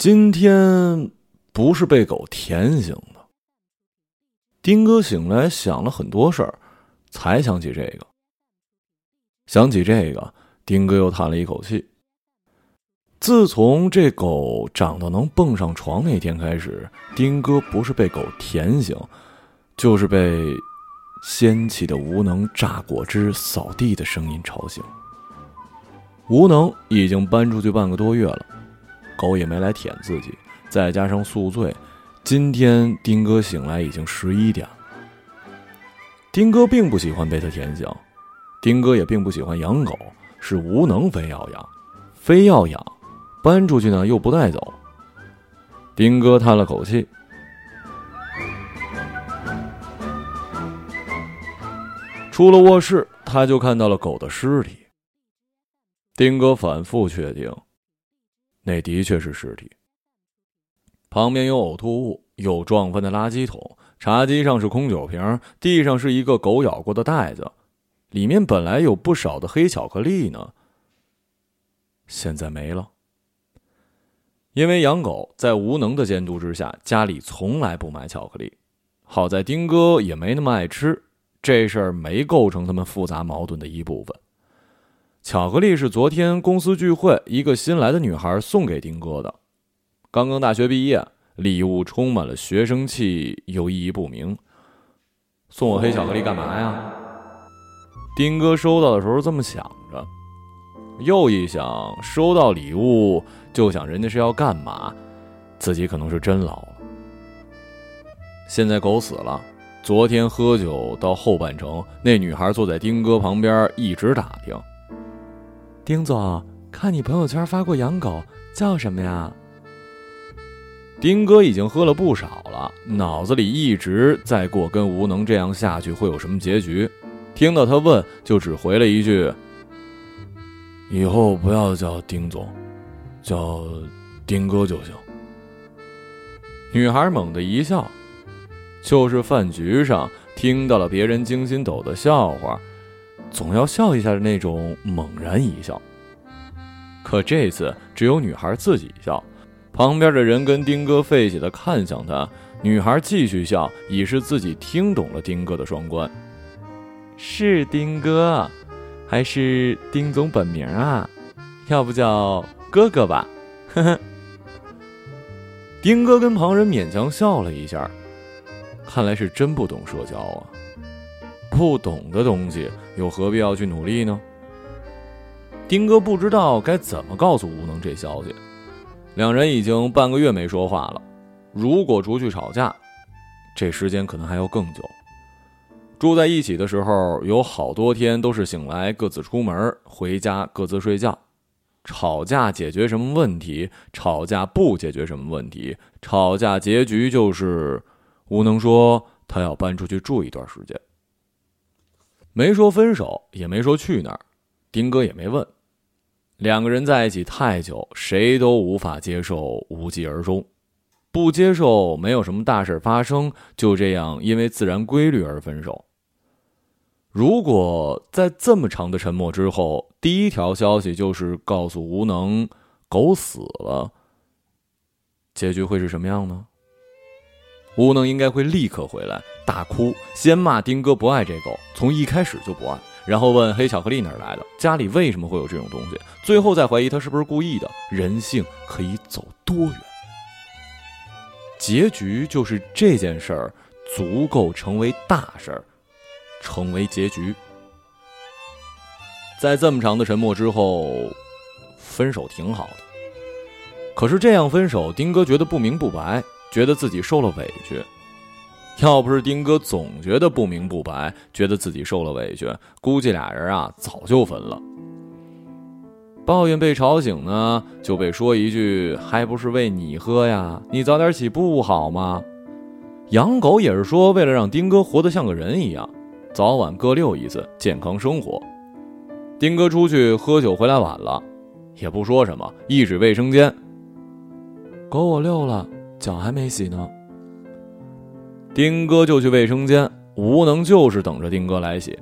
今天不是被狗舔醒的。丁哥醒来想了很多事儿，才想起这个。想起这个，丁哥又叹了一口气。自从这狗长到能蹦上床那天开始，丁哥不是被狗舔醒，就是被掀起的无能榨果汁、扫地的声音吵醒。无能已经搬出去半个多月了。狗也没来舔自己，再加上宿醉，今天丁哥醒来已经十一点了。丁哥并不喜欢被他舔醒，丁哥也并不喜欢养狗，是无能非要养，非要养，搬出去呢又不带走。丁哥叹了口气，出了卧室，他就看到了狗的尸体。丁哥反复确定。那的确是尸体。旁边有呕吐物，有撞翻的垃圾桶，茶几上是空酒瓶，地上是一个狗咬过的袋子，里面本来有不少的黑巧克力呢，现在没了。因为养狗在无能的监督之下，家里从来不买巧克力。好在丁哥也没那么爱吃，这事儿没构成他们复杂矛盾的一部分。巧克力是昨天公司聚会一个新来的女孩送给丁哥的。刚刚大学毕业，礼物充满了学生气，又意义不明。送我黑巧克力干嘛呀？丁哥收到的时候这么想着，又一想，收到礼物就想人家是要干嘛，自己可能是真老了。现在狗死了，昨天喝酒到后半程，那女孩坐在丁哥旁边一直打听。丁总，看你朋友圈发过养狗，叫什么呀？丁哥已经喝了不少了，脑子里一直在过跟无能这样下去会有什么结局。听到他问，就只回了一句：“以后不要叫丁总，叫丁哥就行。”女孩猛地一笑，就是饭局上听到了别人惊心抖的笑话。总要笑一下的那种，猛然一笑。可这次只有女孩自己笑，旁边的人跟丁哥费解的看向他，女孩继续笑，已是自己听懂了丁哥的双关。是丁哥，还是丁总本名啊？要不叫哥哥吧？呵呵。丁哥跟旁人勉强笑了一下，看来是真不懂社交啊。不懂的东西，又何必要去努力呢？丁哥不知道该怎么告诉吴能这消息。两人已经半个月没说话了，如果出去吵架，这时间可能还要更久。住在一起的时候，有好多天都是醒来各自出门，回家各自睡觉。吵架解决什么问题？吵架不解决什么问题？吵架结局就是吴能说他要搬出去住一段时间。没说分手，也没说去哪儿，丁哥也没问。两个人在一起太久，谁都无法接受无疾而终，不接受没有什么大事发生，就这样因为自然规律而分手。如果在这么长的沉默之后，第一条消息就是告诉无能狗死了，结局会是什么样呢？无能应该会立刻回来大哭，先骂丁哥不爱这狗，从一开始就不爱，然后问黑巧克力哪来的，家里为什么会有这种东西，最后再怀疑他是不是故意的。人性可以走多远？结局就是这件事儿足够成为大事儿，成为结局。在这么长的沉默之后，分手挺好的。可是这样分手，丁哥觉得不明不白。觉得自己受了委屈，要不是丁哥总觉得不明不白，觉得自己受了委屈，估计俩人啊早就分了。抱怨被吵醒呢，就被说一句：“还不是为你喝呀，你早点起不好吗？”养狗也是说，为了让丁哥活得像个人一样，早晚各遛一次，健康生活。丁哥出去喝酒回来晚了，也不说什么，一指卫生间：“狗我遛了。”脚还没洗呢，丁哥就去卫生间，无能就是等着丁哥来洗。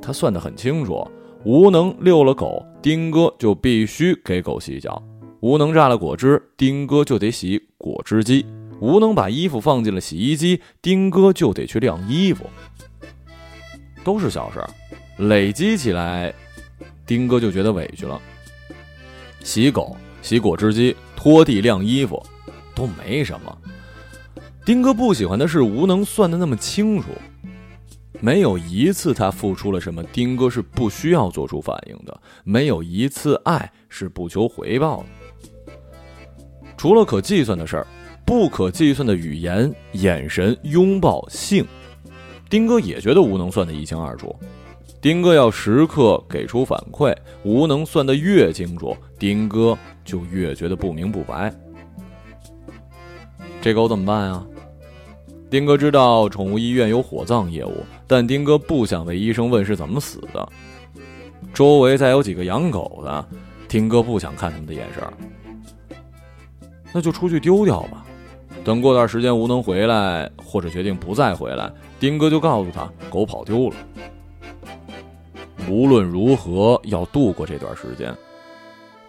他算得很清楚，无能遛了狗，丁哥就必须给狗洗脚。吴能榨了果汁，丁哥就得洗果汁机；吴能把衣服放进了洗衣机，丁哥就得去晾衣服。都是小事，累积起来，丁哥就觉得委屈了。洗狗、洗果汁机、拖地、晾衣服，都没什么。丁哥不喜欢的是吴能算的那么清楚，没有一次他付出了什么，丁哥是不需要做出反应的；没有一次爱是不求回报的。除了可计算的事儿，不可计算的语言、眼神、拥抱、性，丁哥也觉得吴能算得一清二楚。丁哥要时刻给出反馈，吴能算得越清楚，丁哥就越觉得不明不白。这狗怎么办啊？丁哥知道宠物医院有火葬业务，但丁哥不想被医生问是怎么死的。周围再有几个养狗的，丁哥不想看他们的眼神。那就出去丢掉吧。等过段时间吴能回来，或者决定不再回来，丁哥就告诉他狗跑丢了。无论如何要度过这段时间。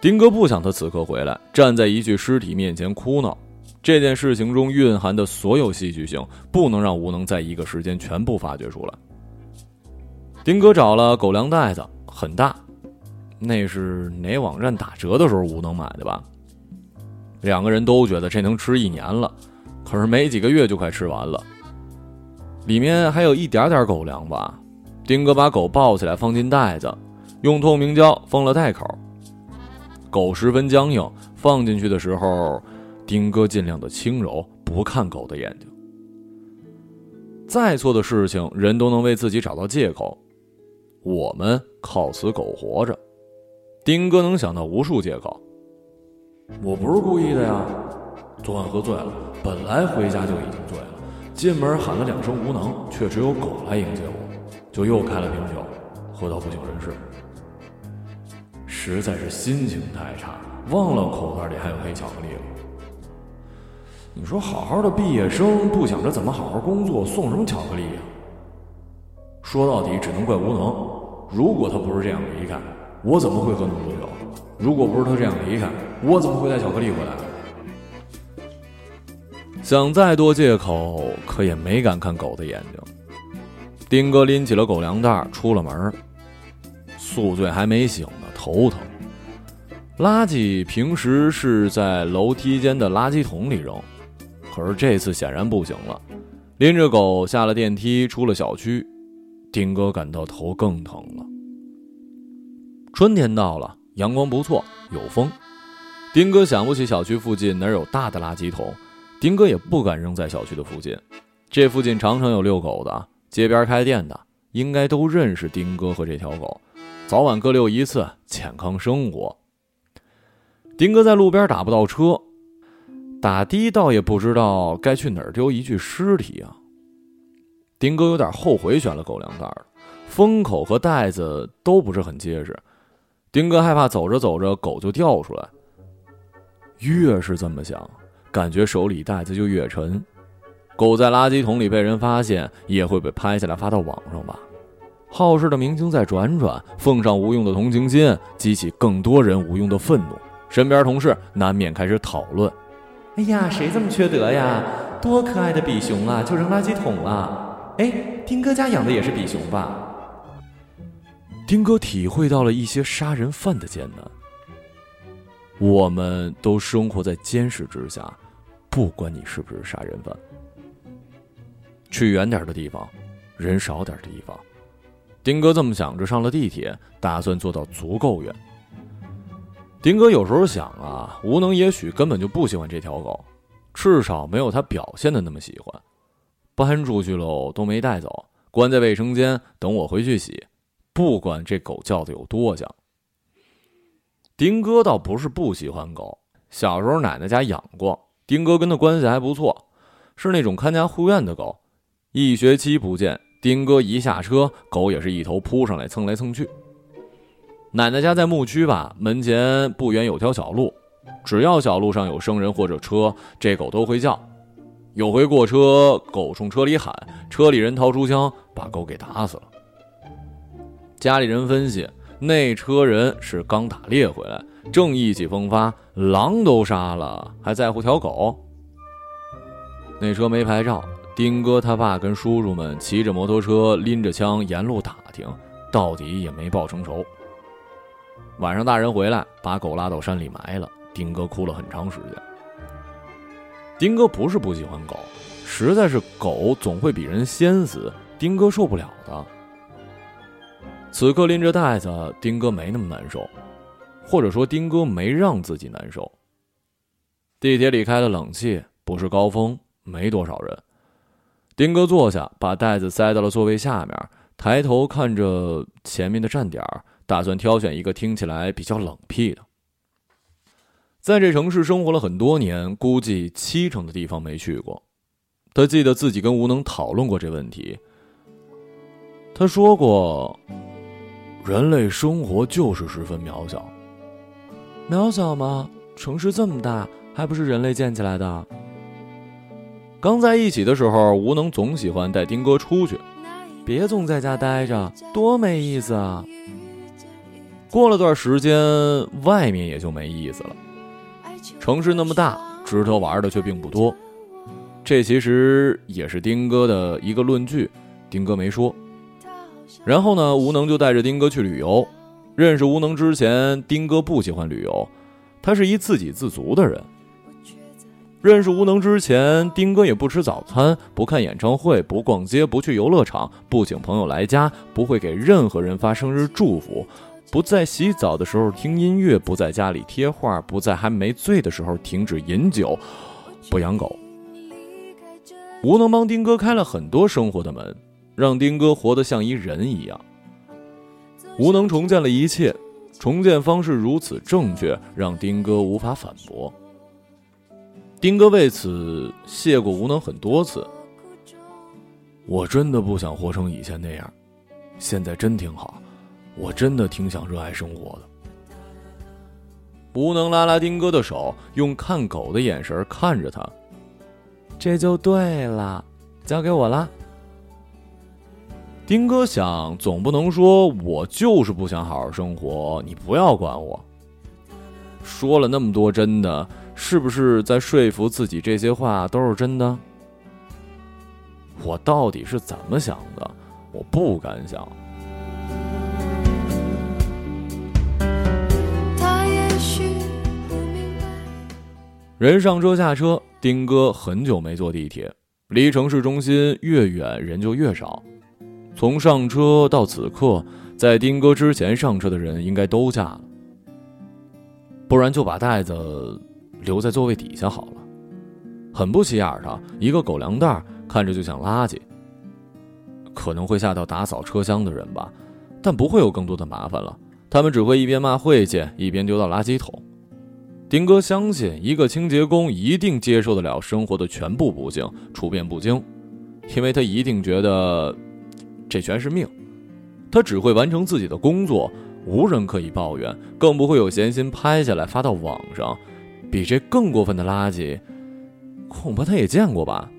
丁哥不想他此刻回来，站在一具尸体面前哭闹。这件事情中蕴含的所有戏剧性，不能让吴能在一个时间全部发掘出来。丁哥找了狗粮袋子，很大，那是哪网站打折的时候吴能买的吧？两个人都觉得这能吃一年了，可是没几个月就快吃完了。里面还有一点点狗粮吧？丁哥把狗抱起来放进袋子，用透明胶封了袋口。狗十分僵硬，放进去的时候。丁哥尽量的轻柔，不看狗的眼睛。再错的事情，人都能为自己找到借口。我们靠死狗活着，丁哥能想到无数借口。我不是故意的呀，昨晚喝醉了，本来回家就已经醉了，进门喊了两声无能，却只有狗来迎接我，就又开了瓶酒，喝到不省人事。实在是心情太差，忘了口袋里还有黑巧克力了。你说好好的毕业生不想着怎么好好工作，送什么巧克力呀？说到底只能怪无能。如果他不是这样离开，我怎么会喝那么多酒？如果不是他这样离开，我怎么会带巧克力回来？想再多借口，可也没敢看狗的眼睛。丁哥拎起了狗粮袋，出了门。宿醉还没醒呢，头疼。垃圾平时是在楼梯间的垃圾桶里扔。可是这次显然不行了，拎着狗下了电梯，出了小区，丁哥感到头更疼了。春天到了，阳光不错，有风。丁哥想不起小区附近哪有大的垃圾桶，丁哥也不敢扔在小区的附近。这附近常常有遛狗的，街边开店的，应该都认识丁哥和这条狗，早晚各遛一次，健康生活。丁哥在路边打不到车。打的倒也不知道该去哪儿丢一具尸体啊。丁哥有点后悔选了狗粮袋了，封口和袋子都不是很结实。丁哥害怕走着走着狗就掉出来。越是这么想，感觉手里袋子就越沉。狗在垃圾桶里被人发现，也会被拍下来发到网上吧？好事的明星在转转，奉上无用的同情心，激起更多人无用的愤怒。身边同事难免开始讨论。哎呀，谁这么缺德呀？多可爱的比熊啊，就扔垃圾桶了。哎，丁哥家养的也是比熊吧？丁哥体会到了一些杀人犯的艰难。我们都生活在监视之下，不管你是不是杀人犯。去远点的地方，人少点的地方。丁哥这么想着，上了地铁，打算坐到足够远。丁哥有时候想啊，吴能也许根本就不喜欢这条狗，至少没有他表现的那么喜欢。搬出去喽，都没带走，关在卫生间，等我回去洗。不管这狗叫的有多响。丁哥倒不是不喜欢狗，小时候奶奶家养过，丁哥跟他关系还不错，是那种看家护院的狗。一学期不见，丁哥一下车，狗也是一头扑上来蹭来蹭去。奶奶家在牧区吧，门前不远有条小路，只要小路上有生人或者车，这狗都会叫。有回过车，狗冲车里喊，车里人掏出枪把狗给打死了。家里人分析，那车人是刚打猎回来，正意气风发，狼都杀了，还在乎条狗？那车没牌照，丁哥他爸跟叔叔们骑着摩托车，拎着枪沿路打听，到底也没报成仇。晚上大人回来，把狗拉到山里埋了。丁哥哭了很长时间。丁哥不是不喜欢狗，实在是狗总会比人先死，丁哥受不了的。此刻拎着袋子，丁哥没那么难受，或者说丁哥没让自己难受。地铁里开了冷气，不是高峰，没多少人。丁哥坐下，把袋子塞到了座位下面，抬头看着前面的站点儿，打算挑选一个听起来比较冷僻的。在这城市生活了很多年，估计七成的地方没去过。他记得自己跟吴能讨论过这问题。他说过：“人类生活就是十分渺小。渺小吗？城市这么大，还不是人类建起来的？”刚在一起的时候，吴能总喜欢带丁哥出去，别总在家待着，多没意思啊！过了段时间，外面也就没意思了。城市那么大，值得玩的却并不多。这其实也是丁哥的一个论据，丁哥没说。然后呢，吴能就带着丁哥去旅游。认识吴能之前，丁哥不喜欢旅游，他是一自给自足的人。认识吴能之前，丁哥也不吃早餐，不看演唱会，不逛街，不去游乐场，不请朋友来家，不会给任何人发生日祝福。不在洗澡的时候听音乐，不在家里贴画，不在还没醉的时候停止饮酒，不养狗。吴能帮丁哥开了很多生活的门，让丁哥活得像一人一样。吴能重建了一切，重建方式如此正确，让丁哥无法反驳。丁哥为此谢过吴能很多次。我真的不想活成以前那样，现在真挺好。我真的挺想热爱生活的。吴能拉拉丁哥的手，用看狗的眼神看着他。这就对了，交给我了。丁哥想，总不能说我就是不想好好生活，你不要管我。说了那么多真的，是不是在说服自己这些话都是真的？我到底是怎么想的？我不敢想。人上车下车，丁哥很久没坐地铁，离城市中心越远人就越少。从上车到此刻，在丁哥之前上车的人应该都下了，不然就把袋子留在座位底下好了。很不起眼的一个狗粮袋，看着就像垃圾，可能会吓到打扫车厢的人吧，但不会有更多的麻烦了。他们只会一边骂晦气，一边丢到垃圾桶。丁哥相信，一个清洁工一定接受得了生活的全部不幸，处变不惊，因为他一定觉得这全是命。他只会完成自己的工作，无人可以抱怨，更不会有闲心拍下来发到网上。比这更过分的垃圾，恐怕他也见过吧。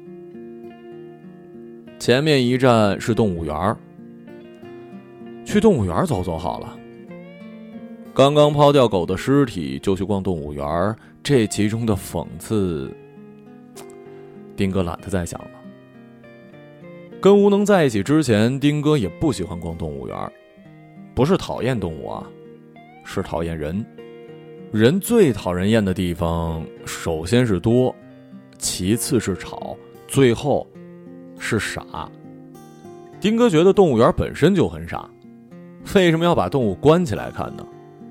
前面一站是动物园去动物园走走好了。刚刚抛掉狗的尸体就去逛动物园，这其中的讽刺，丁哥懒得再想了。跟吴能在一起之前，丁哥也不喜欢逛动物园，不是讨厌动物啊，是讨厌人。人最讨人厌的地方，首先是多，其次是吵，最后是傻。丁哥觉得动物园本身就很傻，为什么要把动物关起来看呢？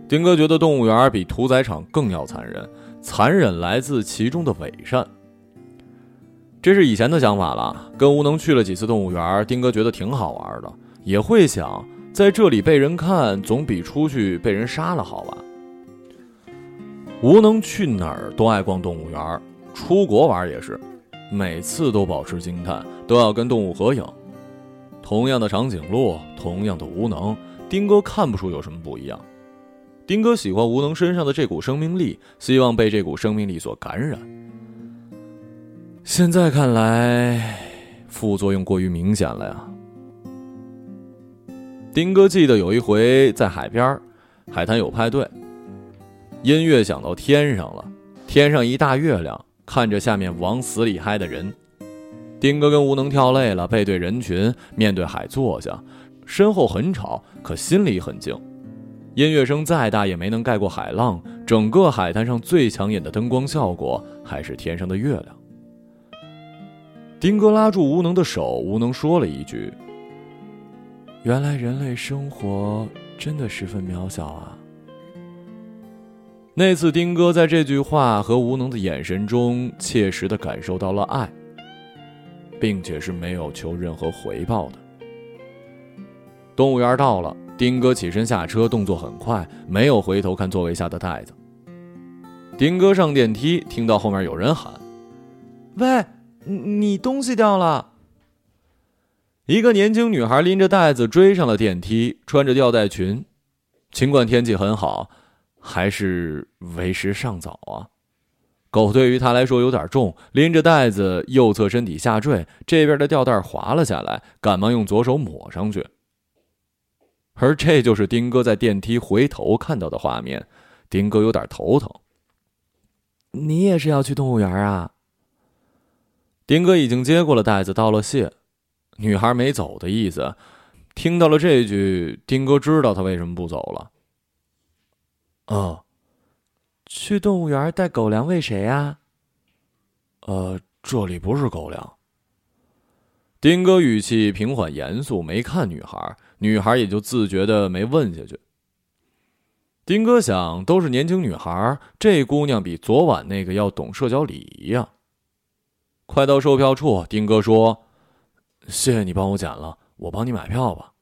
丁哥觉得动物园比屠宰场更要残忍，残忍来自其中的伪善。这是以前的想法了。跟吴能去了几次动物园，丁哥觉得挺好玩的，也会想在这里被人看，总比出去被人杀了好吧。吴能去哪儿都爱逛动物园，出国玩也是，每次都保持惊叹，都要跟动物合影。同样的长颈鹿，同样的无能，丁哥看不出有什么不一样。丁哥喜欢吴能身上的这股生命力，希望被这股生命力所感染。现在看来，副作用过于明显了呀。丁哥记得有一回在海边，海滩有派对，音乐响到天上了，天上一大月亮，看着下面往死里嗨的人。丁哥跟吴能跳累了，背对人群，面对海坐下，身后很吵，可心里很静。音乐声再大也没能盖过海浪。整个海滩上最抢眼的灯光效果，还是天上的月亮。丁哥拉住吴能的手，吴能说了一句：“原来人类生活真的十分渺小啊。”那次，丁哥在这句话和吴能的眼神中，切实的感受到了爱，并且是没有求任何回报的。动物园到了，丁哥起身下车，动作很快，没有回头看座位下的袋子。丁哥上电梯，听到后面有人喊：“喂，你东西掉了！”一个年轻女孩拎着袋子追上了电梯，穿着吊带裙。尽管天气很好。还是为时尚早啊！狗对于他来说有点重，拎着袋子右侧身体下坠，这边的吊带滑了下来，赶忙用左手抹上去。而这就是丁哥在电梯回头看到的画面，丁哥有点头疼。你也是要去动物园啊？丁哥已经接过了袋子，道了谢。女孩没走的意思，听到了这句，丁哥知道他为什么不走了。哦，去动物园带狗粮喂谁呀？呃，这里不是狗粮。丁哥语气平缓严肃，没看女孩，女孩也就自觉的没问下去。丁哥想，都是年轻女孩，这姑娘比昨晚那个要懂社交礼仪呀。快到售票处，丁哥说：“谢谢你帮我捡了，我帮你买票吧。”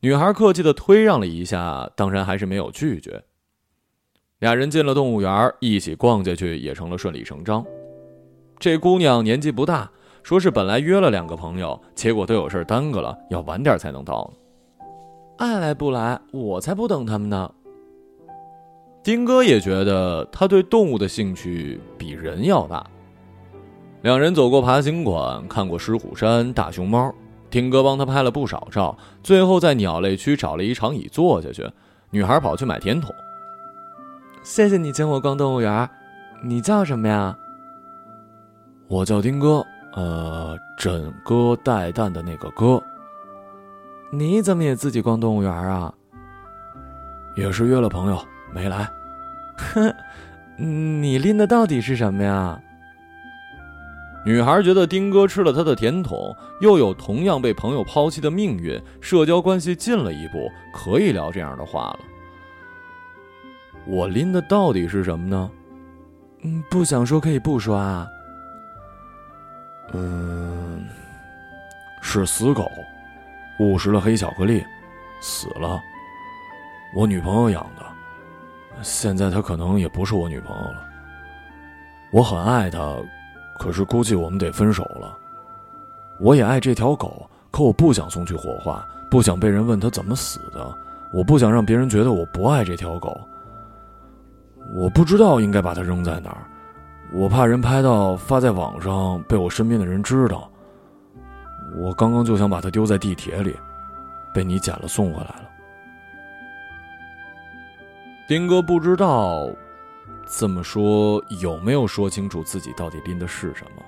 女孩客气的推让了一下，当然还是没有拒绝。俩人进了动物园，一起逛下去也成了顺理成章。这姑娘年纪不大，说是本来约了两个朋友，结果都有事耽搁了，要晚点才能到。爱来不来，我才不等他们呢。丁哥也觉得他对动物的兴趣比人要大。两人走过爬行馆，看过狮虎山、大熊猫。丁哥帮他拍了不少照，最后在鸟类区找了一长椅坐下去。女孩跑去买甜筒。谢谢你请我逛动物园，你叫什么呀？我叫丁哥，呃，枕戈待旦的那个哥。你怎么也自己逛动物园啊？也是约了朋友没来。哼，你拎的到底是什么呀？女孩觉得丁哥吃了她的甜筒，又有同样被朋友抛弃的命运，社交关系近了一步，可以聊这样的话了。我拎的到底是什么呢？嗯，不想说可以不说啊。嗯，是死狗，误食了黑巧克力，死了。我女朋友养的，现在她可能也不是我女朋友了。我很爱她。可是估计我们得分手了。我也爱这条狗，可我不想送去火化，不想被人问它怎么死的。我不想让别人觉得我不爱这条狗。我不知道应该把它扔在哪儿，我怕人拍到发在网上被我身边的人知道。我刚刚就想把它丢在地铁里，被你捡了送回来了。丁哥不知道。这么说有没有说清楚自己到底拎的是什么？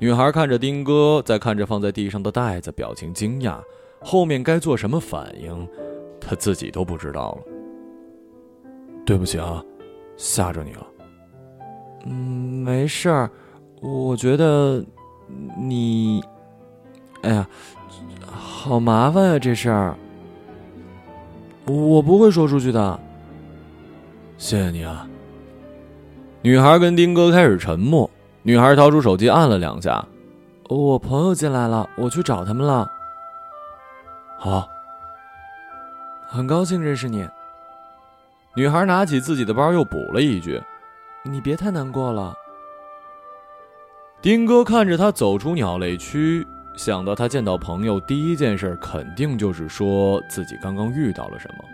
女孩看着丁哥，再看着放在地上的袋子，表情惊讶。后面该做什么反应，她自己都不知道了。对不起啊，吓着你了。嗯，没事儿。我觉得你……哎呀，好麻烦呀，这事儿。我不会说出去的。谢谢你啊。女孩跟丁哥开始沉默。女孩掏出手机按了两下，我朋友进来了，我去找他们了。好，很高兴认识你。女孩拿起自己的包，又补了一句：“你别太难过了。”丁哥看着他走出鸟类区，想到他见到朋友第一件事肯定就是说自己刚刚遇到了什么。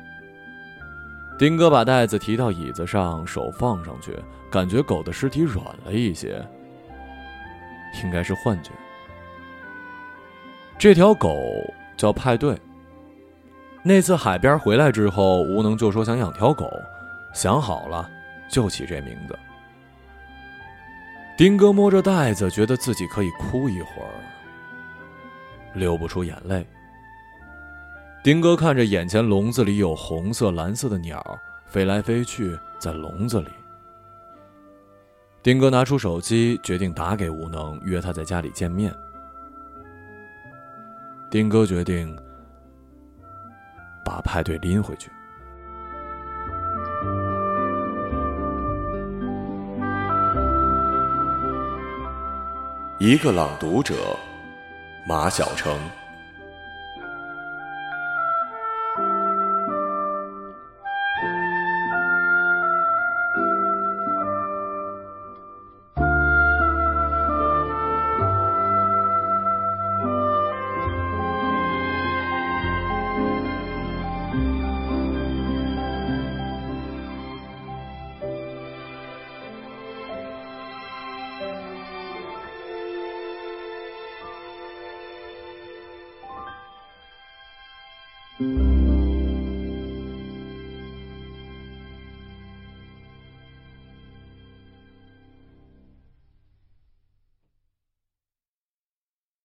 丁哥把袋子提到椅子上，手放上去，感觉狗的尸体软了一些，应该是幻觉。这条狗叫派对，那次海边回来之后，吴能就说想养条狗，想好了就起这名字。丁哥摸着袋子，觉得自己可以哭一会儿，流不出眼泪。丁哥看着眼前笼子里有红色、蓝色的鸟飞来飞去，在笼子里。丁哥拿出手机，决定打给吴能，约他在家里见面。丁哥决定把派对拎回去。一个朗读者，马晓成。